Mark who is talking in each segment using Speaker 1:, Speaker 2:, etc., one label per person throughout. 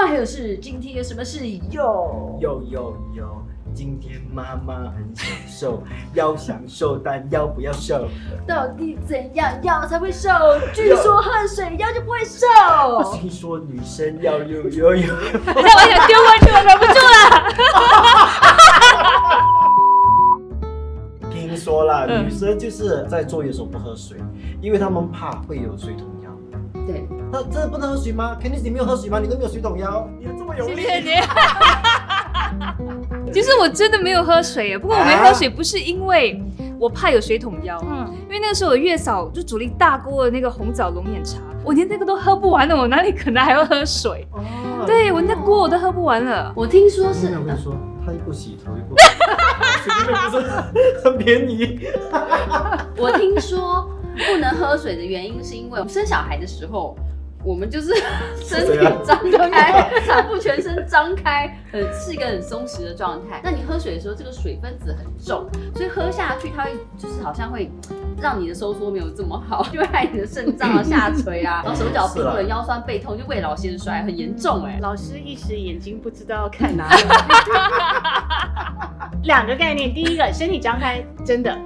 Speaker 1: 妈还有事，今天有什么事？有
Speaker 2: 有有有，今天妈妈很享受，要享受，但要不要瘦？
Speaker 1: 到底怎样腰才会瘦？据说喝水腰就不会瘦。
Speaker 2: 听说女生要有有有，
Speaker 3: 等一下我想丢过去，我忍不住了。
Speaker 2: 听说啦，
Speaker 3: 嗯
Speaker 2: 女生就是在坐月的时候不喝水，因为她们怕会有水桶腰。
Speaker 1: 对，
Speaker 2: 那真的不能喝水吗？肯定是你没有喝水吗？你都没有水桶腰，你有这么有力？
Speaker 3: 谢谢你。其实我真的没有喝水耶，不过我没喝水不是因为我怕有水桶腰，
Speaker 1: 嗯，
Speaker 3: 因为那个时候我月嫂就煮了一大锅的那个红枣龙眼茶，我连那个都喝不完了，我哪里可能还要喝水？
Speaker 2: 哦
Speaker 3: 对我那锅我都喝不完了。
Speaker 1: 我听说是，
Speaker 2: 我跟你说，他一不洗头一不，水不是很便宜。
Speaker 1: 我听说不能喝水的原因是因为我们生小孩的时候。我们就是身体张开，产 妇全身张开，很是一个很松弛的状态。那你喝水的时候，这个水分子很重，所以喝下去它会就是好像会让你的收缩没有这么好，就会害你的肾脏啊下垂啊，然后手脚冰冷、腰酸背痛，就未老先衰，很严重哎、
Speaker 4: 老师一时眼睛不知道要看哪里。两个概念，第一个，身体张开，真的。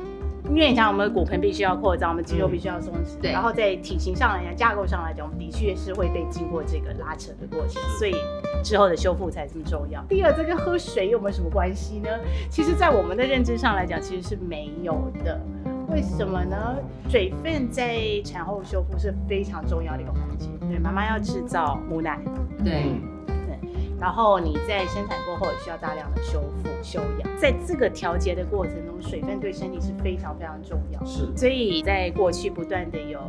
Speaker 4: 因为你想，我们的骨盆必须要扩张，我们肌肉必须要松弛，
Speaker 1: 对
Speaker 4: 然后在体型上来讲、架构上来讲，我们的确是会被经过这个拉扯的过程，所以之后的修复才这么重要。第二，这跟喝水有没有什么关系呢？其实，在我们的认知上来讲，其实是没有的。为什么呢？水分在产后修复是非常重要的一个环节。对，妈妈要制造母奶，
Speaker 1: 对，
Speaker 4: 然后你在生产过后也需要大量的修复修养，在这个调节的过程中，水分对身体是非常非常重要。
Speaker 2: 是
Speaker 4: 所以在过去不断的有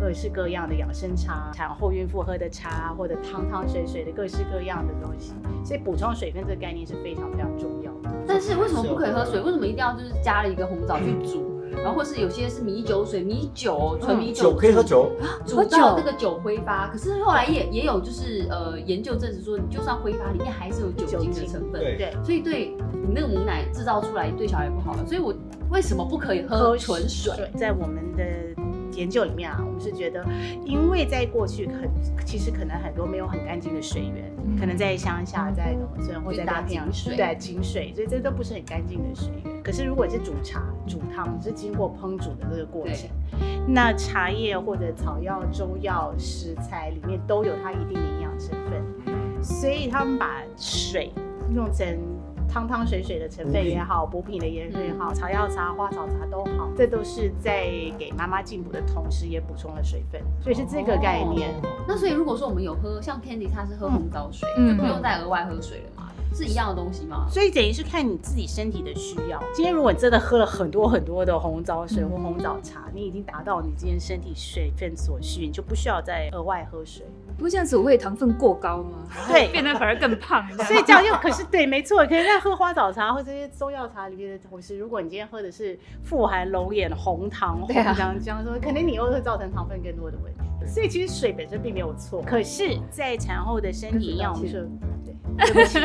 Speaker 4: 各式各样的养生茶、产后孕妇喝的茶，或者汤汤水水的各式各样的东西，所以补充水分这个概念是非常非常重要的。
Speaker 1: 但是为什么不可以喝水？为什么一定要就是加了一个红枣去煮？然后或是有些是米酒水、米酒、纯米酒
Speaker 2: 酒可以喝酒，
Speaker 1: 煮
Speaker 3: 酒
Speaker 1: 到那个酒挥发。可是后来也也有就是呃研究证实说，你就算挥发，里面还是有酒精的成分。
Speaker 2: 对
Speaker 4: 对，
Speaker 1: 所以对你那个母奶制造出来对小孩不好了。所以我为什么不可以喝纯水？
Speaker 4: 在我们的研究里面啊，我们是觉得，因为在过去很其实可能很多没有很干净的水源，可能在乡下、在农村或者在大
Speaker 1: 水
Speaker 4: 对井水，所以这都不是很干净的水源。可是如果是煮茶、煮汤，是经过烹煮的这个过程，那茶叶或者草药、中药、食材里面都有它一定的营养成分，所以他们把水用成汤汤水水的成分也好，补品的颜色也好，草药茶、花草茶都好，这都是在给妈妈进补的同时，也补充了水分，所以是这个概念。
Speaker 1: 那所以如果说我们有喝，像 Candy 他是喝红枣水，
Speaker 3: 嗯。
Speaker 1: 就不用再额外喝水了嘛？是一样的东西吗？
Speaker 4: 所以等于是看你自己身体的需要。今天如果你真的喝了很多很多的红枣水或红枣茶，你已经达到你今天身体水分所需，你就不需要再额外喝水。
Speaker 3: 不过这样子我会糖分过高吗？
Speaker 4: 对
Speaker 3: 变得反而更胖。
Speaker 4: 所以这样又可是对，没错，可是在喝花枣茶或这些中药茶里面的同时，如果你今天喝的是富含龙眼、红糖、红
Speaker 3: 对啊
Speaker 4: 姜这样说，可能你又会造成糖分更多的问题。所以其实水本身并没有错，可是，在产后的身体营养，我们说对。不起，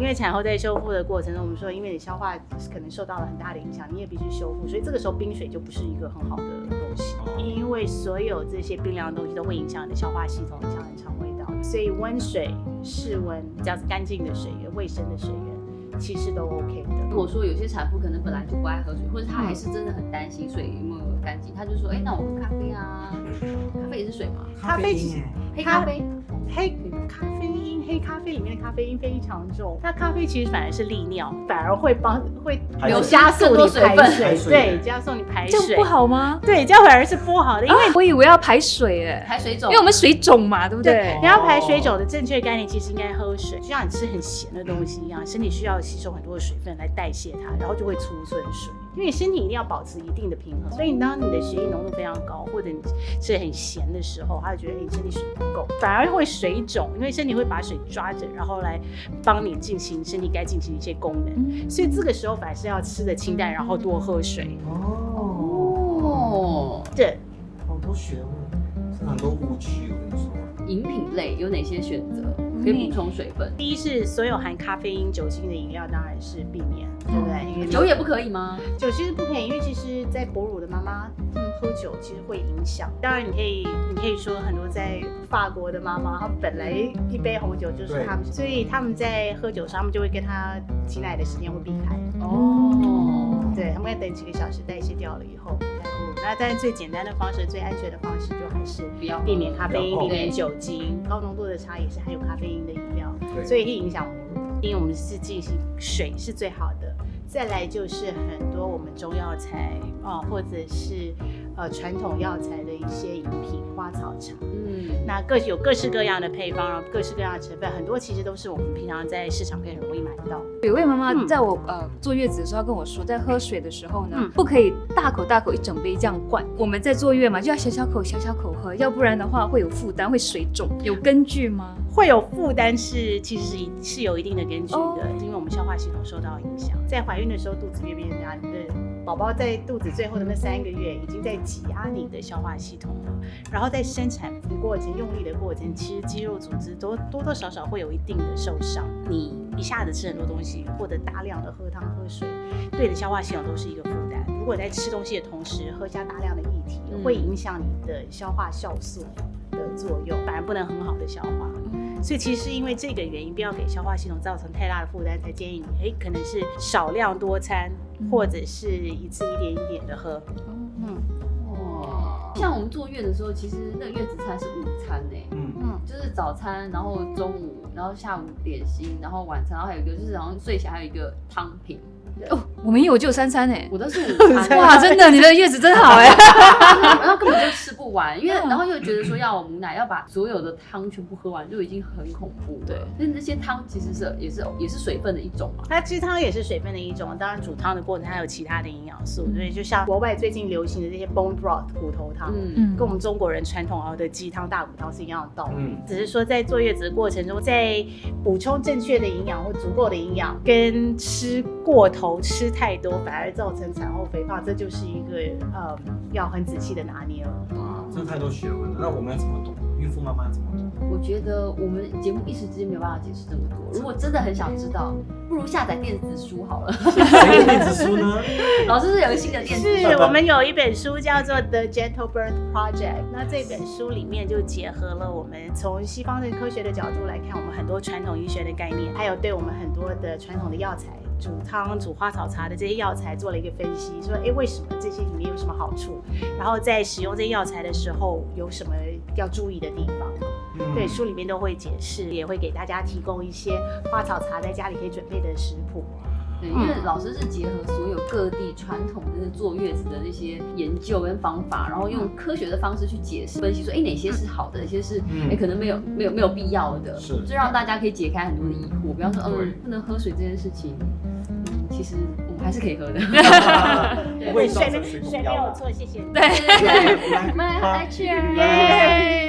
Speaker 4: 因为产后在修复的过程中，我们说，因为你消化可能受到了很大的影响，你也必须修复，所以这个时候冰水就不是一个很好的东西，因为所有这些冰凉的东西都会影响你的消化系统，影响你的肠胃道，所以温水、室温，只要是干净的水源、卫生的水源，其实都 OK 的。
Speaker 1: 如果说有些产妇可能本来就不爱喝水，或者她还是真的很担心水有没有干净，她就说，哎、那我喝咖啡啊，咖啡也是水嘛，
Speaker 4: 咖啡其实
Speaker 1: 黑咖啡，
Speaker 4: 黑咖啡因，黑咖啡里面的咖啡因非常重，那咖啡其实反而是利尿，反而会帮会有加速你排水，
Speaker 2: 水
Speaker 4: 对，加速你排水
Speaker 3: 这样不，好吗？
Speaker 4: 对，这样反而是不好的，因为
Speaker 3: 我以为要排水哎，
Speaker 1: 排水肿，
Speaker 3: 因为我们水肿嘛，对不对？
Speaker 4: 对，你要排水肿的正确概念，其实应该喝水，就像你吃很咸的东西一样，身体需要吸收很多的水分来代谢它，然后就会储存水。因为身体一定要保持一定的平衡，所以当你的血液浓度非常高，或者你吃很咸的时候，他就觉得哎你身体水不够，反而会水肿，因为身体会把水抓着，然后来帮你进行身体该进行的一些功能。
Speaker 3: 嗯
Speaker 4: 所以这个时候反而是要吃的清淡，然后多喝水。
Speaker 2: 哦，
Speaker 1: 哦，
Speaker 4: 对，
Speaker 2: 好多学问，很多误区，我跟你说。
Speaker 1: 饮品类有哪些选择可以补充水分？
Speaker 4: 第一是所有含咖啡因、酒精的饮料，当然是避免，对不对？因为
Speaker 1: 酒也不可以吗？
Speaker 4: 酒其实不可以，因为其实，在哺乳的妈妈，嗯，喝酒其实会影响。当然，你可以你可以说很多在法国的妈妈，她本来一杯红酒就是他们，所以他们在喝酒上，他们就会跟他挤奶的时间会避开。
Speaker 1: 哦，
Speaker 4: 对，他们要等几个小时代谢掉了以后那但是最简单的方式、最安全的方式，就还是
Speaker 1: 不要
Speaker 4: 避免咖啡因、避免酒精。高浓度的茶也是含有咖啡因的饮料，所以会影响我们。因为我们是进行水是最好的，再来就是很多我们中药材哦、或者是呃传统药材的一些饮品，花草茶。
Speaker 1: 嗯，
Speaker 4: 那各有各式各样的配方，然后各式各样的成分，很多其实都是我们平常在市场可以很容易买到。
Speaker 3: 有位妈妈
Speaker 4: 嗯
Speaker 3: 在我呃坐月子的时候跟我说，在喝水的时候呢，
Speaker 4: 嗯
Speaker 3: 不可以大口大口一整杯这样灌。我们在坐月嘛，就要小小口小小口喝，要不然的话会有负担，会水肿。有根据吗？
Speaker 4: 会有负担是其实是一是有一定的根据的
Speaker 3: 哦
Speaker 4: 因为我们消化系统受到影响。在怀孕的时候，肚子越变大，你的宝宝在肚子最后的那三个月已经在挤压你的消化系统了。然后在生产过程、用力的过程，其实肌肉组织多多多少少会有一定的受伤。你一下子吃很多东西，或者大量的喝汤喝水，对你的消化系统都是一个负担。如果在吃东西的同时喝下大量的液体，会影响你的消化酵素的作用，反而不能很好的消化。所以其实是因为这个原因，不要给消化系统造成太大的负担，才建议你，哎，可能是少量多餐，或者是一次一点一点的喝。嗯。
Speaker 1: 哇，像我们坐月的时候，其实那个月子餐是午餐呢、
Speaker 2: 嗯，
Speaker 4: 嗯，
Speaker 1: 就是早餐，然后中午，然后下午点心，然后晚餐，然后还有一个就是好像睡起来还有一个汤品，
Speaker 3: 哦，我们也有就有三餐哎。
Speaker 1: 我都是午餐，
Speaker 3: 哇，真的，你的月子真好哎。
Speaker 1: 然后根本就吃不完，因为
Speaker 3: 嗯
Speaker 1: 然后又觉得说要母奶要把所有的汤全部喝完，就已经很恐怖了。
Speaker 3: 对，
Speaker 1: 那那些汤其实是也是也是水分的一种嘛。
Speaker 4: 它鸡汤也是水分的一种，当然煮汤的过程还有其他的营养素，所以就像国外最近流行的这些 bone broth 骨头汤。
Speaker 1: 嗯，
Speaker 3: 嗯
Speaker 4: 跟我们中国人传统熬的鸡汤、大骨汤是一样的道理，
Speaker 2: 嗯
Speaker 4: 只是说在坐月子的过程中，在补充正确的营养或足够的营养，跟吃过头、吃太多，反而造成产后肥胖，这就是一个呃要很仔细的拿捏了。
Speaker 2: 哇，这太多学问了。那我们要怎么懂？孕妇妈妈怎么懂？
Speaker 1: 我觉得我们节目一时之间没有办法解释这么多。如果真的很想知道，不如下载电子书好了。
Speaker 2: 电子书呢？
Speaker 1: 老师是有个新的电子书，
Speaker 4: 是我们有一本书叫做《The Gentle Birth Project》，那这本书里面就结合了我们从西方的科学的角度来看，我们很多传统医学的概念，还有对我们很多的传统的药材。煮汤、煮花草茶的这些药材做了一个分析，说，哎，为什么这些里面有什么好处？然后在使用这些药材的时候有什么要注意的地方？
Speaker 2: 嗯
Speaker 4: 对，书里面都会解释，也会给大家提供一些花草茶在家里可以准备的食谱。
Speaker 1: 对，因为老师是结合所有各地传统的坐月子的那些研究跟方法，然后用科学的方式去解释分析，说，哎，哪些是好的，哪些是
Speaker 2: 嗯
Speaker 1: 哎可能没有没有没有必要的，
Speaker 2: 是
Speaker 1: 就让大家可以解开很多的疑惑。比方说，
Speaker 2: 对
Speaker 1: 嗯，不能喝水这件事情，嗯，其实我们还是可以喝的。
Speaker 2: 不会造
Speaker 4: 水
Speaker 2: 水
Speaker 4: 水没。有错，谢谢你。
Speaker 3: 对，
Speaker 2: 来
Speaker 1: 我们来 cheers。
Speaker 3: 耶